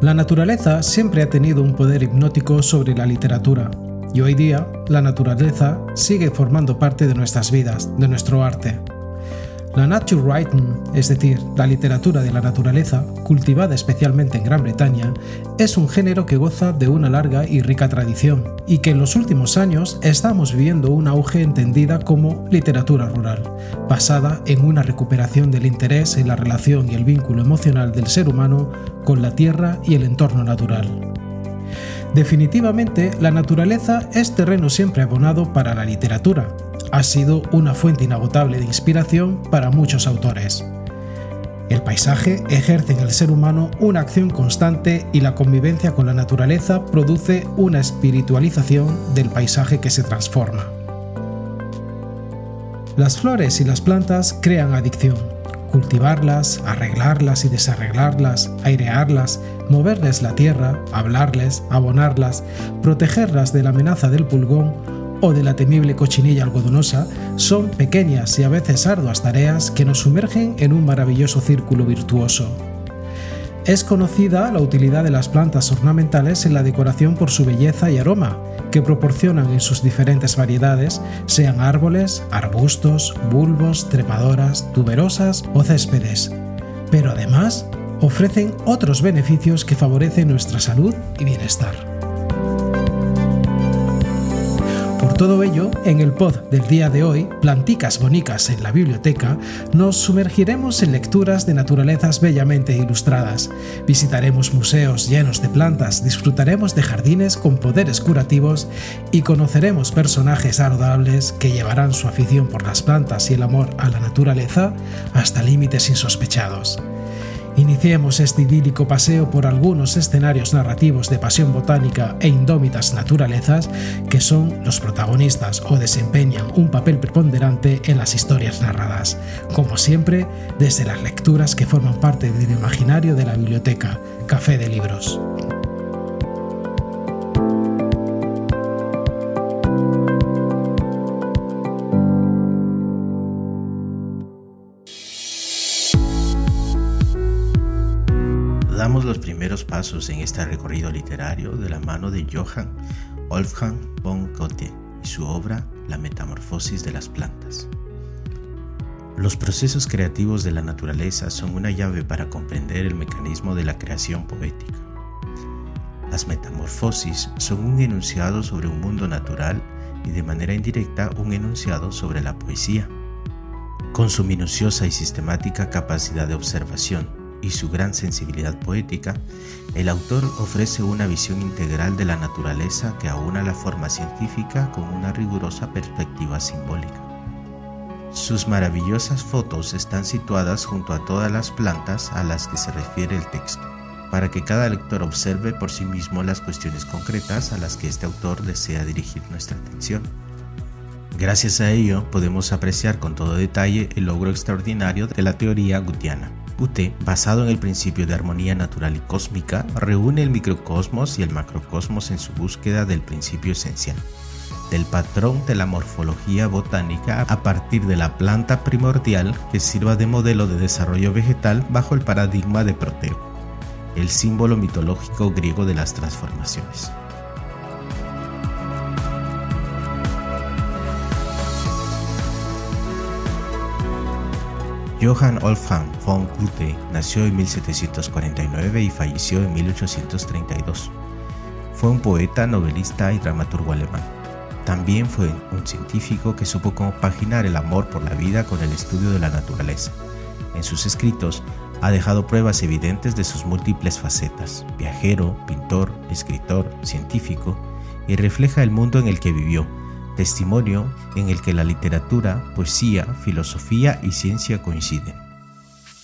La naturaleza siempre ha tenido un poder hipnótico sobre la literatura, y hoy día la naturaleza sigue formando parte de nuestras vidas, de nuestro arte. La nature writing, es decir, la literatura de la naturaleza, cultivada especialmente en Gran Bretaña, es un género que goza de una larga y rica tradición, y que en los últimos años estamos viviendo un auge entendida como literatura rural, basada en una recuperación del interés en la relación y el vínculo emocional del ser humano con la tierra y el entorno natural. Definitivamente, la naturaleza es terreno siempre abonado para la literatura, ha sido una fuente inagotable de inspiración para muchos autores. El paisaje ejerce en el ser humano una acción constante y la convivencia con la naturaleza produce una espiritualización del paisaje que se transforma. Las flores y las plantas crean adicción. Cultivarlas, arreglarlas y desarreglarlas, airearlas, moverles la tierra, hablarles, abonarlas, protegerlas de la amenaza del pulgón o de la temible cochinilla algodonosa son pequeñas y a veces arduas tareas que nos sumergen en un maravilloso círculo virtuoso. Es conocida la utilidad de las plantas ornamentales en la decoración por su belleza y aroma, que proporcionan en sus diferentes variedades, sean árboles, arbustos, bulbos, trepadoras, tuberosas o céspedes. Pero además, ofrecen otros beneficios que favorecen nuestra salud y bienestar. Todo ello, en el pod del día de hoy, Planticas Bonicas en la Biblioteca, nos sumergiremos en lecturas de naturalezas bellamente ilustradas. Visitaremos museos llenos de plantas, disfrutaremos de jardines con poderes curativos y conoceremos personajes adorables que llevarán su afición por las plantas y el amor a la naturaleza hasta límites insospechados. Iniciemos este idílico paseo por algunos escenarios narrativos de pasión botánica e indómitas naturalezas que son los protagonistas o desempeñan un papel preponderante en las historias narradas, como siempre desde las lecturas que forman parte del imaginario de la biblioteca, Café de Libros. Los primeros pasos en este recorrido literario de la mano de Johann Wolfgang von Goethe y su obra La Metamorfosis de las Plantas. Los procesos creativos de la naturaleza son una llave para comprender el mecanismo de la creación poética. Las metamorfosis son un enunciado sobre un mundo natural y de manera indirecta un enunciado sobre la poesía. Con su minuciosa y sistemática capacidad de observación, y su gran sensibilidad poética, el autor ofrece una visión integral de la naturaleza que aúna la forma científica con una rigurosa perspectiva simbólica. Sus maravillosas fotos están situadas junto a todas las plantas a las que se refiere el texto, para que cada lector observe por sí mismo las cuestiones concretas a las que este autor desea dirigir nuestra atención. Gracias a ello podemos apreciar con todo detalle el logro extraordinario de la teoría gutiana UT, basado en el principio de armonía natural y cósmica, reúne el microcosmos y el macrocosmos en su búsqueda del principio esencial, del patrón de la morfología botánica a partir de la planta primordial que sirva de modelo de desarrollo vegetal bajo el paradigma de Proteo, el símbolo mitológico griego de las transformaciones. Johann Wolfgang von Goethe nació en 1749 y falleció en 1832. Fue un poeta, novelista y dramaturgo alemán. también fue un científico que supo compaginar el amor por la vida con el estudio de la naturaleza. En sus escritos ha dejado pruebas evidentes de sus múltiples facetas, viajero, pintor, escritor, científico, y refleja el mundo en el que vivió, testimonio en el que la literatura, poesía, filosofía y ciencia coinciden.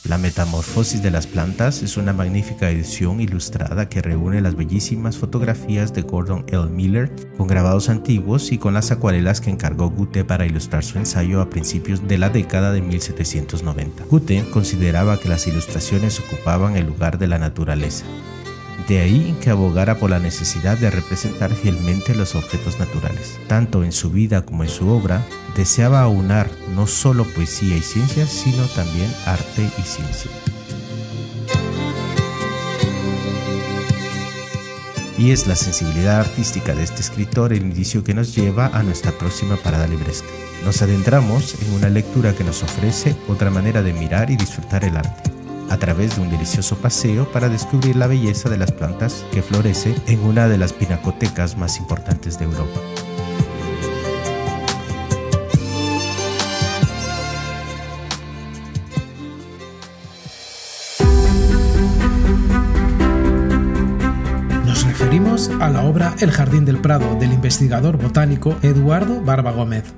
La Metamorfosis de las Plantas es una magnífica edición ilustrada que reúne las bellísimas fotografías de Gordon L. Miller con grabados antiguos y con las acuarelas que encargó Goethe para ilustrar su ensayo a principios de la década de 1790. Goethe consideraba que las ilustraciones ocupaban el lugar de la naturaleza. De ahí que abogara por la necesidad de representar fielmente los objetos naturales. Tanto en su vida como en su obra, deseaba aunar no solo poesía y ciencia, sino también arte y ciencia. Y es la sensibilidad artística de este escritor el indicio que nos lleva a nuestra próxima parada libresca. Nos adentramos en una lectura que nos ofrece otra manera de mirar y disfrutar el arte, a través de un delicioso paseo para descubrir la belleza de las plantas que florece en una de las pinacotecas más importantes de Europa. a la obra El Jardín del Prado del investigador botánico Eduardo Barba Gómez.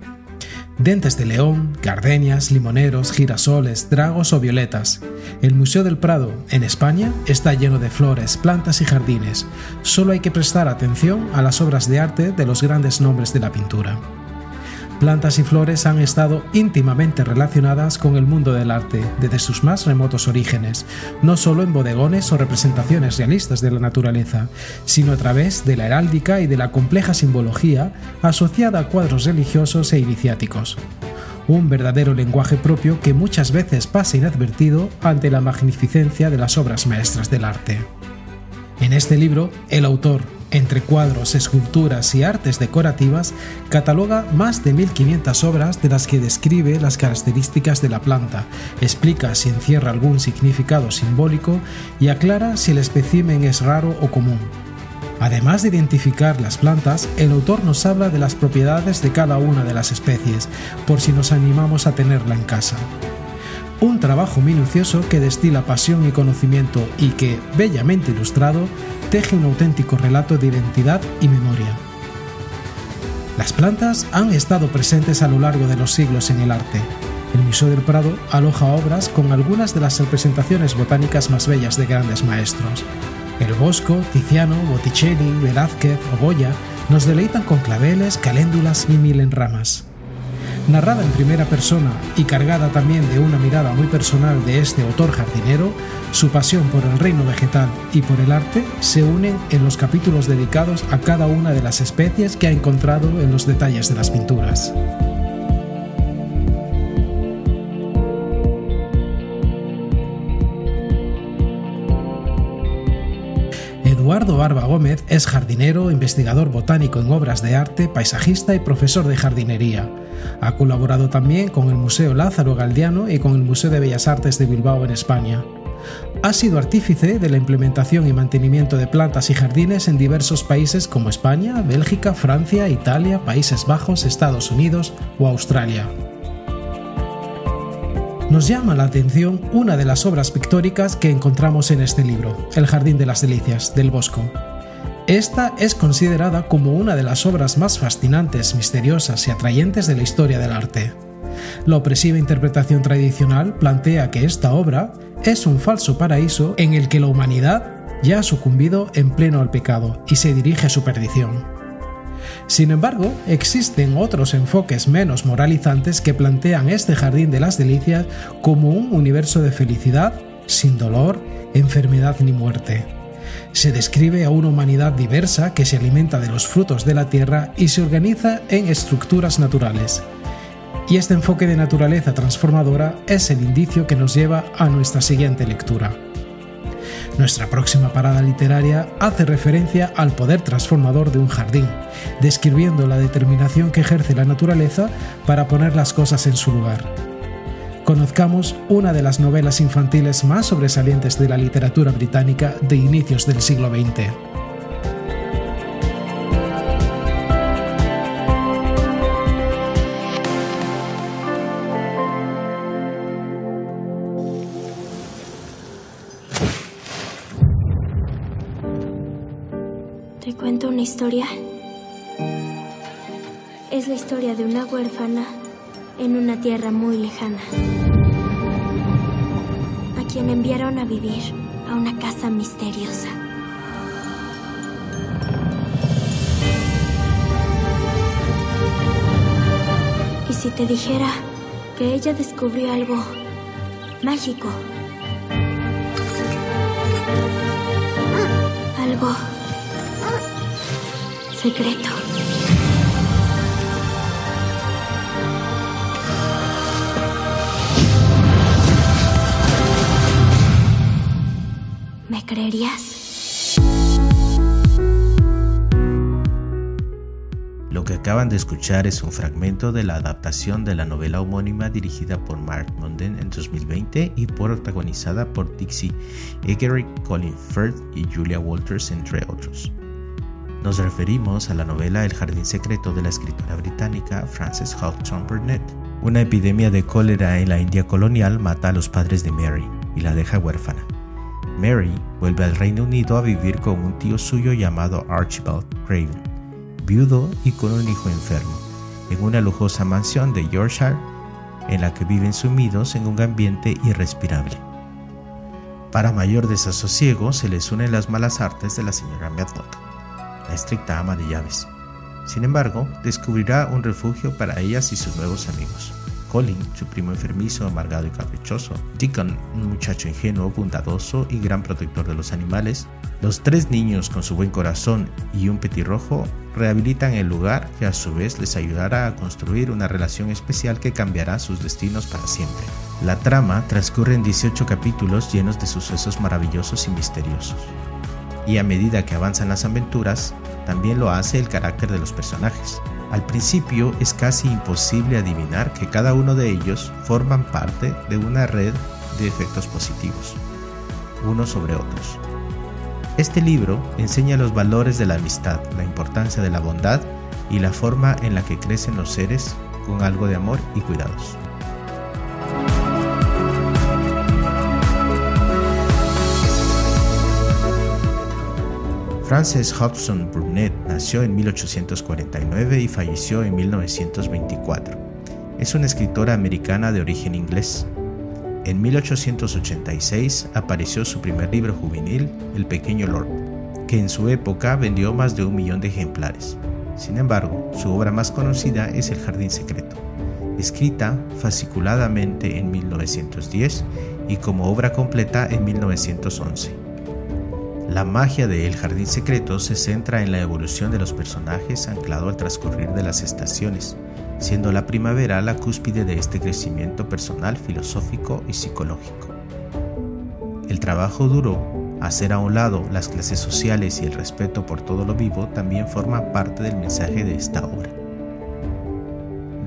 Dentes de león, gardenias, limoneros, girasoles, dragos o violetas. El Museo del Prado, en España, está lleno de flores, plantas y jardines. Solo hay que prestar atención a las obras de arte de los grandes nombres de la pintura plantas y flores han estado íntimamente relacionadas con el mundo del arte desde sus más remotos orígenes, no solo en bodegones o representaciones realistas de la naturaleza, sino a través de la heráldica y de la compleja simbología asociada a cuadros religiosos e iniciáticos. Un verdadero lenguaje propio que muchas veces pasa inadvertido ante la magnificencia de las obras maestras del arte. En este libro, el autor, entre cuadros, esculturas y artes decorativas, cataloga más de 1500 obras de las que describe las características de la planta, explica si encierra algún significado simbólico y aclara si el espécimen es raro o común. Además de identificar las plantas, el autor nos habla de las propiedades de cada una de las especies, por si nos animamos a tenerla en casa. Un trabajo minucioso que destila pasión y conocimiento y que, bellamente ilustrado, teje un auténtico relato de identidad y memoria. Las plantas han estado presentes a lo largo de los siglos en el arte. El Museo del Prado aloja obras con algunas de las representaciones botánicas más bellas de grandes maestros. El Bosco, Tiziano, Botticelli, Velázquez o Goya nos deleitan con claveles, caléndulas y milenramas narrada en primera persona y cargada también de una mirada muy personal de este autor jardinero, su pasión por el reino vegetal y por el arte se unen en los capítulos dedicados a cada una de las especies que ha encontrado en los detalles de las pinturas. Eduardo Barba Gómez es jardinero, investigador botánico en obras de arte, paisajista y profesor de jardinería. Ha colaborado también con el Museo Lázaro Galdiano y con el Museo de Bellas Artes de Bilbao en España. Ha sido artífice de la implementación y mantenimiento de plantas y jardines en diversos países como España, Bélgica, Francia, Italia, Países Bajos, Estados Unidos o Australia. Nos llama la atención una de las obras pictóricas que encontramos en este libro, El Jardín de las Delicias, del Bosco. Esta es considerada como una de las obras más fascinantes, misteriosas y atrayentes de la historia del arte. La opresiva interpretación tradicional plantea que esta obra es un falso paraíso en el que la humanidad ya ha sucumbido en pleno al pecado y se dirige a su perdición. Sin embargo, existen otros enfoques menos moralizantes que plantean este jardín de las delicias como un universo de felicidad, sin dolor, enfermedad ni muerte. Se describe a una humanidad diversa que se alimenta de los frutos de la tierra y se organiza en estructuras naturales. Y este enfoque de naturaleza transformadora es el indicio que nos lleva a nuestra siguiente lectura. Nuestra próxima parada literaria hace referencia al poder transformador de un jardín, describiendo la determinación que ejerce la naturaleza para poner las cosas en su lugar conozcamos una de las novelas infantiles más sobresalientes de la literatura británica de inicios del siglo XX. Te cuento una historia. Es la historia de una huérfana en una tierra muy lejana, a quien enviaron a vivir a una casa misteriosa. ¿Y si te dijera que ella descubrió algo mágico? Algo secreto. ¿Me creerías? Lo que acaban de escuchar es un fragmento de la adaptación de la novela homónima dirigida por Mark Munden en 2020 y protagonizada por Dixie Egerick, Colin Firth y Julia Walters, entre otros. Nos referimos a la novela El jardín secreto de la escritora británica Frances Hodgson Burnett. Una epidemia de cólera en la India colonial mata a los padres de Mary y la deja huérfana. Mary vuelve al Reino Unido a vivir con un tío suyo llamado Archibald Craven, viudo y con un hijo enfermo, en una lujosa mansión de Yorkshire en la que viven sumidos en un ambiente irrespirable. Para mayor desasosiego se les unen las malas artes de la señora Medlock, la estricta ama de llaves. Sin embargo, descubrirá un refugio para ellas y sus nuevos amigos. Colin, su primo enfermizo, amargado y caprichoso, Deacon, un muchacho ingenuo, bondadoso y gran protector de los animales, los tres niños con su buen corazón y un petirrojo rehabilitan el lugar que a su vez les ayudará a construir una relación especial que cambiará sus destinos para siempre. La trama transcurre en 18 capítulos llenos de sucesos maravillosos y misteriosos. Y a medida que avanzan las aventuras, también lo hace el carácter de los personajes. Al principio es casi imposible adivinar que cada uno de ellos forman parte de una red de efectos positivos, unos sobre otros. Este libro enseña los valores de la amistad, la importancia de la bondad y la forma en la que crecen los seres con algo de amor y cuidados. Frances Hodgson Burnett nació en 1849 y falleció en 1924. Es una escritora americana de origen inglés. En 1886 apareció su primer libro juvenil, El pequeño Lord, que en su época vendió más de un millón de ejemplares. Sin embargo, su obra más conocida es El jardín secreto, escrita fasciculadamente en 1910 y como obra completa en 1911. La magia de El Jardín Secreto se centra en la evolución de los personajes anclado al transcurrir de las estaciones, siendo la primavera la cúspide de este crecimiento personal, filosófico y psicológico. El trabajo duro, hacer a un lado las clases sociales y el respeto por todo lo vivo también forma parte del mensaje de esta obra.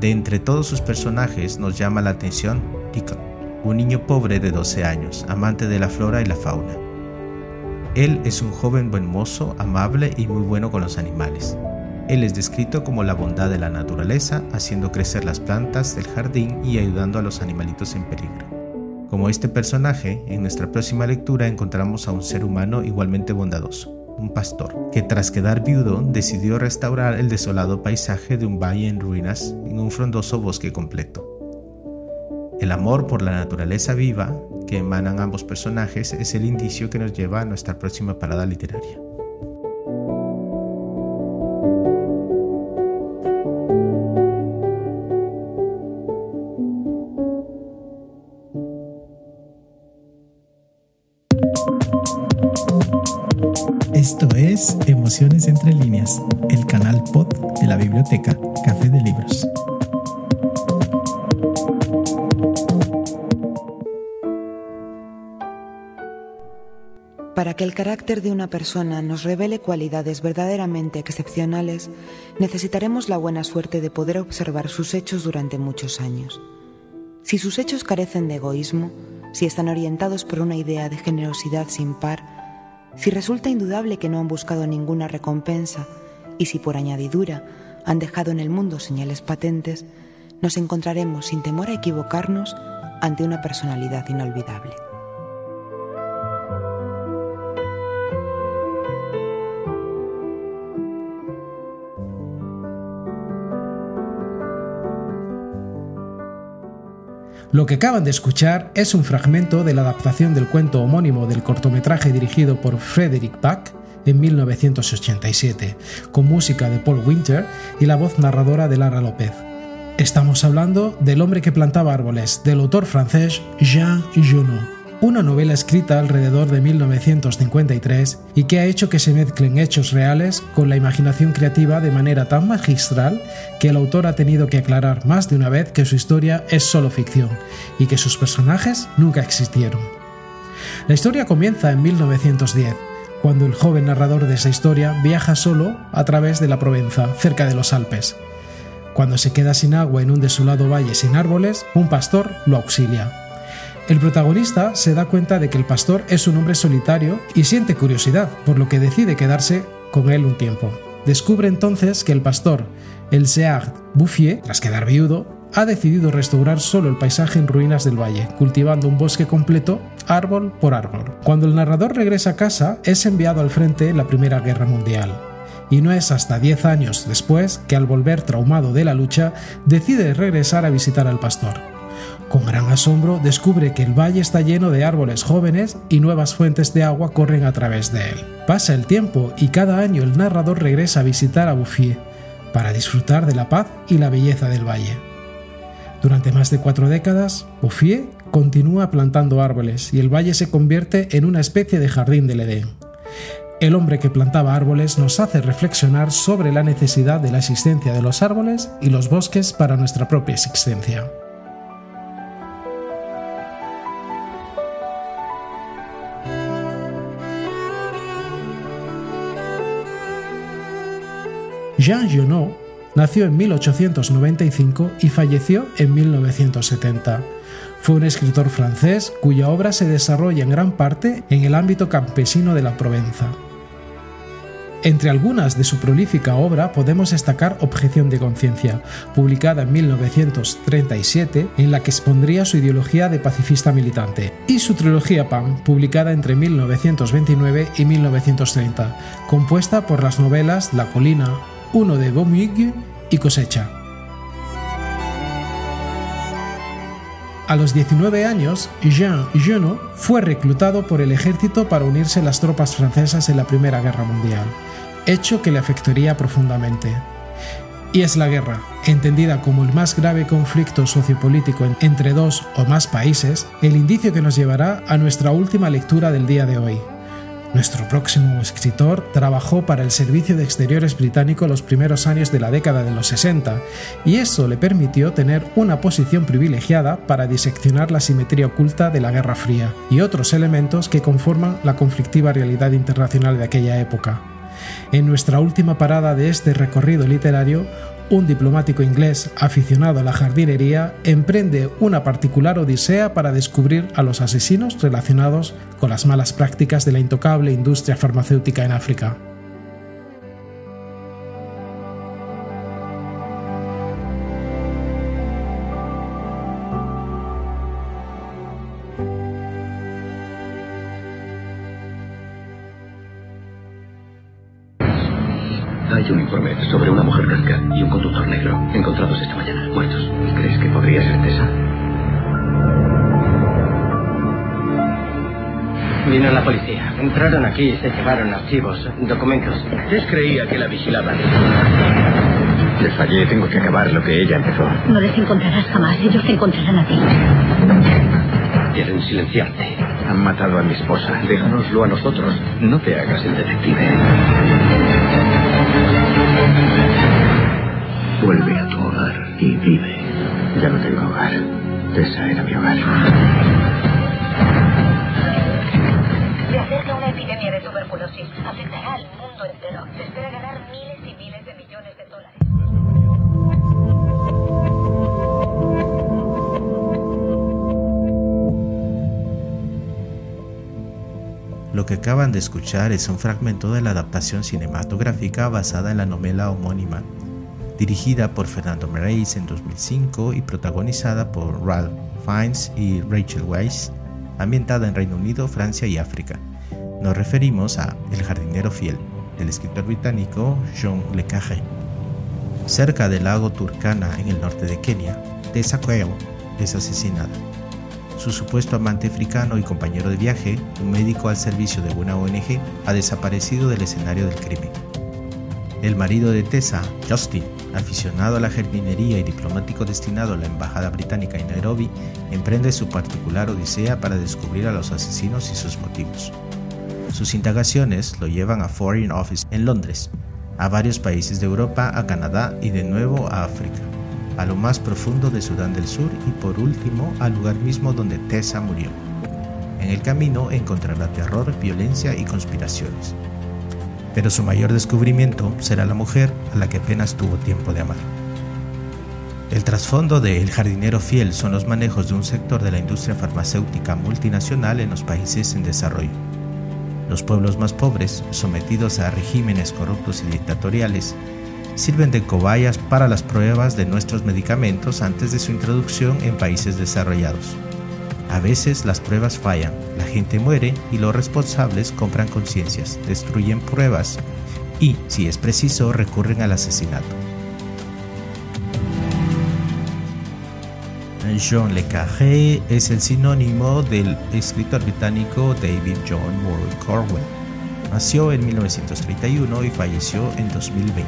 De entre todos sus personajes nos llama la atención Deacon, un niño pobre de 12 años, amante de la flora y la fauna él es un joven buen mozo, amable y muy bueno con los animales. Él es descrito como la bondad de la naturaleza, haciendo crecer las plantas del jardín y ayudando a los animalitos en peligro. Como este personaje, en nuestra próxima lectura encontramos a un ser humano igualmente bondadoso, un pastor, que tras quedar viudo decidió restaurar el desolado paisaje de un valle en ruinas en un frondoso bosque completo. El amor por la naturaleza viva que emanan ambos personajes es el indicio que nos lleva a nuestra próxima parada literaria. El carácter de una persona nos revele cualidades verdaderamente excepcionales, necesitaremos la buena suerte de poder observar sus hechos durante muchos años. Si sus hechos carecen de egoísmo, si están orientados por una idea de generosidad sin par, si resulta indudable que no han buscado ninguna recompensa y si por añadidura han dejado en el mundo señales patentes, nos encontraremos sin temor a equivocarnos ante una personalidad inolvidable. Lo que acaban de escuchar es un fragmento de la adaptación del cuento homónimo del cortometraje dirigido por Frederick Bach en 1987, con música de Paul Winter y la voz narradora de Lara López. Estamos hablando del hombre que plantaba árboles, del autor francés Jean Genot una novela escrita alrededor de 1953 y que ha hecho que se mezclen hechos reales con la imaginación creativa de manera tan magistral que el autor ha tenido que aclarar más de una vez que su historia es solo ficción y que sus personajes nunca existieron. La historia comienza en 1910, cuando el joven narrador de esa historia viaja solo a través de la Provenza, cerca de los Alpes. Cuando se queda sin agua en un desolado valle sin árboles, un pastor lo auxilia. El protagonista se da cuenta de que el pastor es un hombre solitario y siente curiosidad, por lo que decide quedarse con él un tiempo. Descubre entonces que el pastor, el Seag Bouffier, tras quedar viudo, ha decidido restaurar solo el paisaje en ruinas del valle, cultivando un bosque completo, árbol por árbol. Cuando el narrador regresa a casa, es enviado al frente en la Primera Guerra Mundial. Y no es hasta 10 años después que al volver traumado de la lucha, decide regresar a visitar al pastor. Con gran asombro descubre que el valle está lleno de árboles jóvenes y nuevas fuentes de agua corren a través de él. Pasa el tiempo y cada año el narrador regresa a visitar a Bouffier para disfrutar de la paz y la belleza del valle. Durante más de cuatro décadas, Bouffier continúa plantando árboles y el valle se convierte en una especie de jardín del Edén. El hombre que plantaba árboles nos hace reflexionar sobre la necesidad de la existencia de los árboles y los bosques para nuestra propia existencia. Jean Genot nació en 1895 y falleció en 1970. Fue un escritor francés cuya obra se desarrolla en gran parte en el ámbito campesino de la Provenza. Entre algunas de su prolífica obra podemos destacar Objeción de conciencia, publicada en 1937, en la que expondría su ideología de pacifista militante, y su trilogía Pan, publicada entre 1929 y 1930, compuesta por las novelas La colina, uno de Beaumig y Cosecha. A los 19 años, Jean Genot fue reclutado por el ejército para unirse a las tropas francesas en la Primera Guerra Mundial, hecho que le afectaría profundamente. Y es la guerra, entendida como el más grave conflicto sociopolítico entre dos o más países, el indicio que nos llevará a nuestra última lectura del día de hoy, nuestro próximo escritor trabajó para el Servicio de Exteriores británico los primeros años de la década de los 60 y eso le permitió tener una posición privilegiada para diseccionar la simetría oculta de la Guerra Fría y otros elementos que conforman la conflictiva realidad internacional de aquella época. En nuestra última parada de este recorrido literario, un diplomático inglés aficionado a la jardinería emprende una particular odisea para descubrir a los asesinos relacionados con las malas prácticas de la intocable industria farmacéutica en África. Aquí y se llevaron archivos, documentos. Tess creía que la vigilaban. Les fallé, tengo que acabar lo que ella empezó. No les encontrarás jamás, ellos te encontrarán a ti. Quieren silenciarte. Han matado a mi esposa. Déjanoslo a nosotros. No te hagas el detective. Vuelve a tu hogar y vive. Ya no tengo hogar. Esa era mi hogar. Acerca una epidemia de tuberculosis. Afectará al mundo entero. Se espera ganar miles y miles de millones de dólares. Lo que acaban de escuchar es un fragmento de la adaptación cinematográfica basada en la novela homónima, dirigida por Fernando Meirelles en 2005 y protagonizada por Ralph Fiennes y Rachel Weisz, ambientada en Reino Unido, Francia y África. Nos referimos a El jardinero fiel, del escritor británico John Le Carré. Cerca del lago Turkana, en el norte de Kenia, Tessa Quayle es asesinada. Su supuesto amante africano y compañero de viaje, un médico al servicio de una ONG, ha desaparecido del escenario del crimen. El marido de Tessa, Justin, aficionado a la jardinería y diplomático destinado a la Embajada Británica en Nairobi, emprende su particular odisea para descubrir a los asesinos y sus motivos. Sus indagaciones lo llevan a Foreign Office en Londres, a varios países de Europa, a Canadá y de nuevo a África, a lo más profundo de Sudán del Sur y por último al lugar mismo donde Tessa murió. En el camino encontrará terror, violencia y conspiraciones. Pero su mayor descubrimiento será la mujer a la que apenas tuvo tiempo de amar. El trasfondo de El jardinero fiel son los manejos de un sector de la industria farmacéutica multinacional en los países en desarrollo los pueblos más pobres, sometidos a regímenes corruptos y dictatoriales, sirven de cobayas para las pruebas de nuestros medicamentos antes de su introducción en países desarrollados. A veces las pruebas fallan, la gente muere y los responsables compran conciencias, destruyen pruebas y, si es preciso, recurren al asesinato. Jean Le Carré es el sinónimo del escritor británico David John Moore Corwell. Nació en 1931 y falleció en 2020.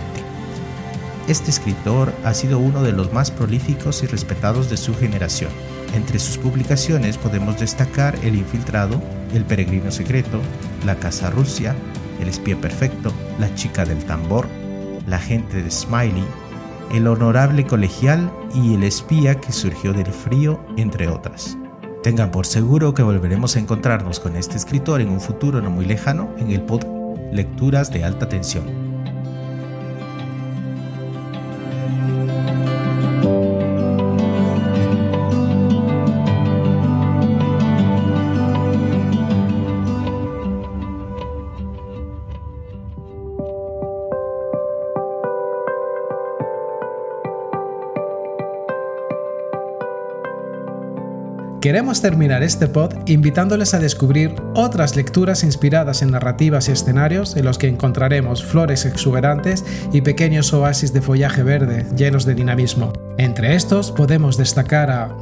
Este escritor ha sido uno de los más prolíficos y respetados de su generación. Entre sus publicaciones podemos destacar El Infiltrado, El Peregrino Secreto, La Casa Rusia, El Espía Perfecto, La Chica del Tambor, La Gente de Smiley, el honorable colegial y el espía que surgió del frío, entre otras. Tengan por seguro que volveremos a encontrarnos con este escritor en un futuro no muy lejano en el podcast Lecturas de Alta Tensión. Queremos terminar este pod invitándoles a descubrir otras lecturas inspiradas en narrativas y escenarios en los que encontraremos flores exuberantes y pequeños oasis de follaje verde llenos de dinamismo. Entre estos podemos destacar a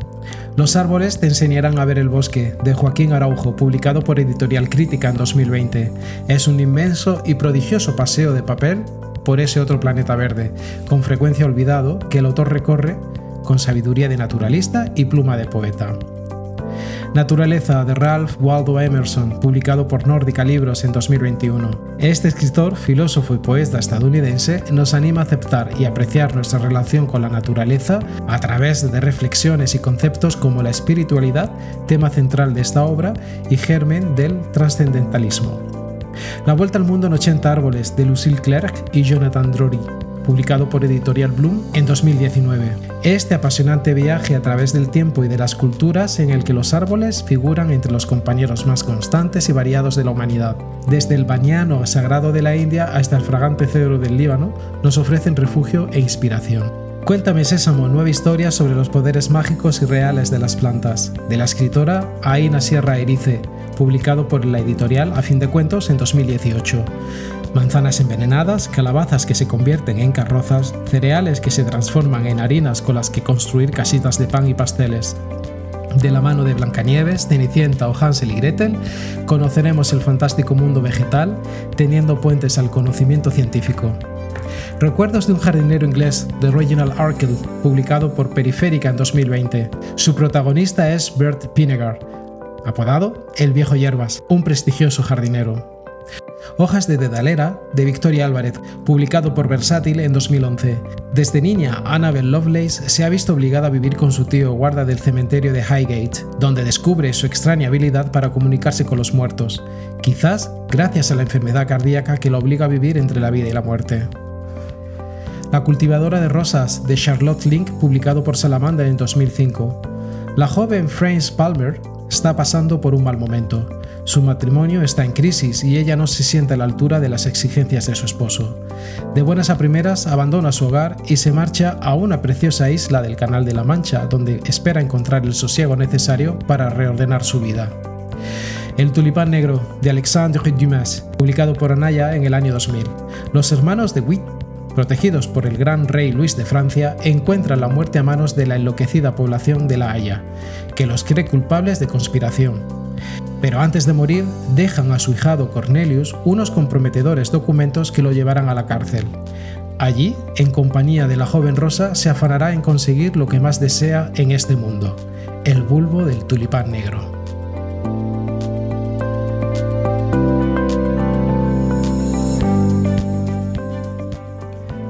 Los árboles te enseñarán a ver el bosque, de Joaquín Araujo, publicado por Editorial Crítica en 2020. Es un inmenso y prodigioso paseo de papel por ese otro planeta verde, con frecuencia olvidado, que el autor recorre con sabiduría de naturalista y pluma de poeta. Naturaleza de Ralph Waldo Emerson, publicado por Nórdica Libros en 2021. Este escritor, filósofo y poeta estadounidense nos anima a aceptar y apreciar nuestra relación con la naturaleza a través de reflexiones y conceptos como la espiritualidad, tema central de esta obra y germen del trascendentalismo. La Vuelta al Mundo en 80 Árboles de Lucille Clerc y Jonathan Drury, publicado por Editorial Bloom en 2019. Este apasionante viaje a través del tiempo y de las culturas en el que los árboles figuran entre los compañeros más constantes y variados de la humanidad. Desde el bañano sagrado de la India hasta el fragante cedro del Líbano, nos ofrecen refugio e inspiración. Cuéntame Sésamo, nueva historia sobre los poderes mágicos y reales de las plantas, de la escritora Aina Sierra Erice, publicado por la editorial A Fin de Cuentos en 2018 manzanas envenenadas, calabazas que se convierten en carrozas, cereales que se transforman en harinas con las que construir casitas de pan y pasteles. De la mano de Blancanieves, Cenicienta o Hansel y Gretel, conoceremos el fantástico mundo vegetal, teniendo puentes al conocimiento científico. Recuerdos de un jardinero inglés de Reginald Arkell, publicado por Periférica en 2020. Su protagonista es Bert Pinegar, apodado El Viejo Hierbas, un prestigioso jardinero. Hojas de Dedalera, de Victoria Álvarez, publicado por Versátil en 2011. Desde niña, Annabel Lovelace se ha visto obligada a vivir con su tío guarda del cementerio de Highgate, donde descubre su extraña habilidad para comunicarse con los muertos, quizás gracias a la enfermedad cardíaca que la obliga a vivir entre la vida y la muerte. La cultivadora de rosas de Charlotte Link, publicado por Salamander en 2005. La joven Frances Palmer está pasando por un mal momento. Su matrimonio está en crisis y ella no se siente a la altura de las exigencias de su esposo. De buenas a primeras abandona su hogar y se marcha a una preciosa isla del Canal de la Mancha, donde espera encontrar el sosiego necesario para reordenar su vida. El tulipán negro de Alexandre Dumas, publicado por Anaya en el año 2000. Los hermanos de Witt protegidos por el gran rey Luis de Francia, encuentran la muerte a manos de la enloquecida población de La Haya, que los cree culpables de conspiración. Pero antes de morir, dejan a su hijado Cornelius unos comprometedores documentos que lo llevarán a la cárcel. Allí, en compañía de la joven Rosa, se afanará en conseguir lo que más desea en este mundo, el bulbo del tulipán negro.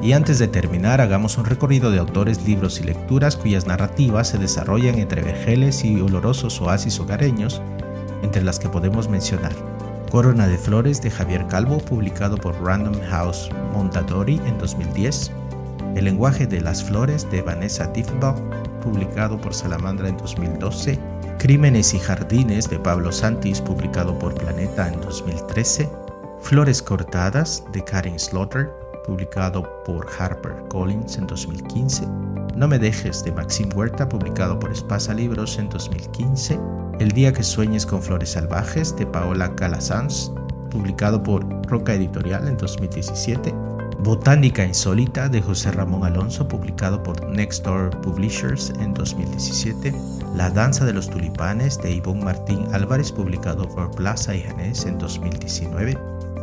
Y antes de terminar, hagamos un recorrido de autores, libros y lecturas cuyas narrativas se desarrollan entre vergeles y olorosos oasis hogareños, entre las que podemos mencionar Corona de Flores de Javier Calvo, publicado por Random House Mondadori en 2010, El lenguaje de las flores de Vanessa Diffenbach, publicado por Salamandra en 2012, Crímenes y Jardines de Pablo Santis, publicado por Planeta en 2013, Flores cortadas de Karen Slaughter, publicado por Harper Collins en 2015, No me dejes de Maxim Huerta, publicado por Espasa Libros en 2015, El día que sueñes con flores salvajes de Paola Calasanz, publicado por Roca Editorial en 2017, Botánica Insólita de José Ramón Alonso, publicado por Next Door Publishers en 2017, La Danza de los Tulipanes de Ivonne Martín Álvarez, publicado por Plaza y Janés en 2019,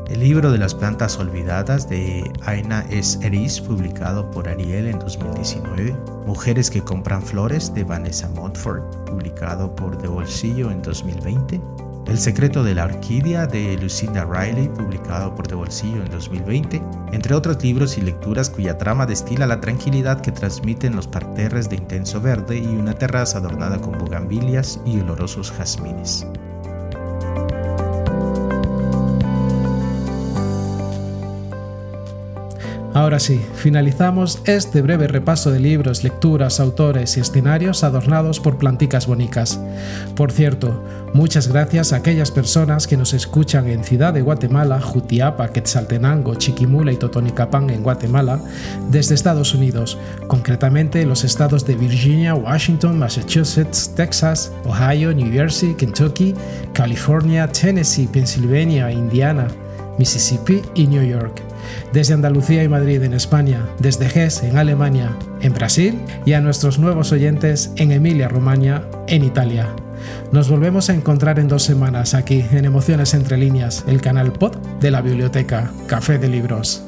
el libro de las plantas olvidadas de Aina S. Eris, publicado por Ariel en 2019. Mujeres que compran flores de Vanessa Montfort, publicado por De Bolsillo en 2020. El secreto de la orquídea de Lucinda Riley, publicado por De Bolsillo en 2020, entre otros libros y lecturas cuya trama destila la tranquilidad que transmiten los parterres de intenso verde y una terraza adornada con bugambilias y olorosos jazmines. Ahora sí, finalizamos este breve repaso de libros, lecturas, autores y escenarios adornados por planticas bonicas. Por cierto, muchas gracias a aquellas personas que nos escuchan en Ciudad de Guatemala, Jutiapa, Quetzaltenango, Chiquimula y Totonicapán en Guatemala, desde Estados Unidos, concretamente los estados de Virginia, Washington, Massachusetts, Texas, Ohio, New Jersey, Kentucky, California, Tennessee, Pennsylvania, Indiana, Mississippi y New York desde Andalucía y Madrid en España, desde GES en Alemania, en Brasil y a nuestros nuevos oyentes en Emilia-Romagna, en Italia. Nos volvemos a encontrar en dos semanas aquí en Emociones entre líneas, el canal pod de la biblioteca Café de Libros.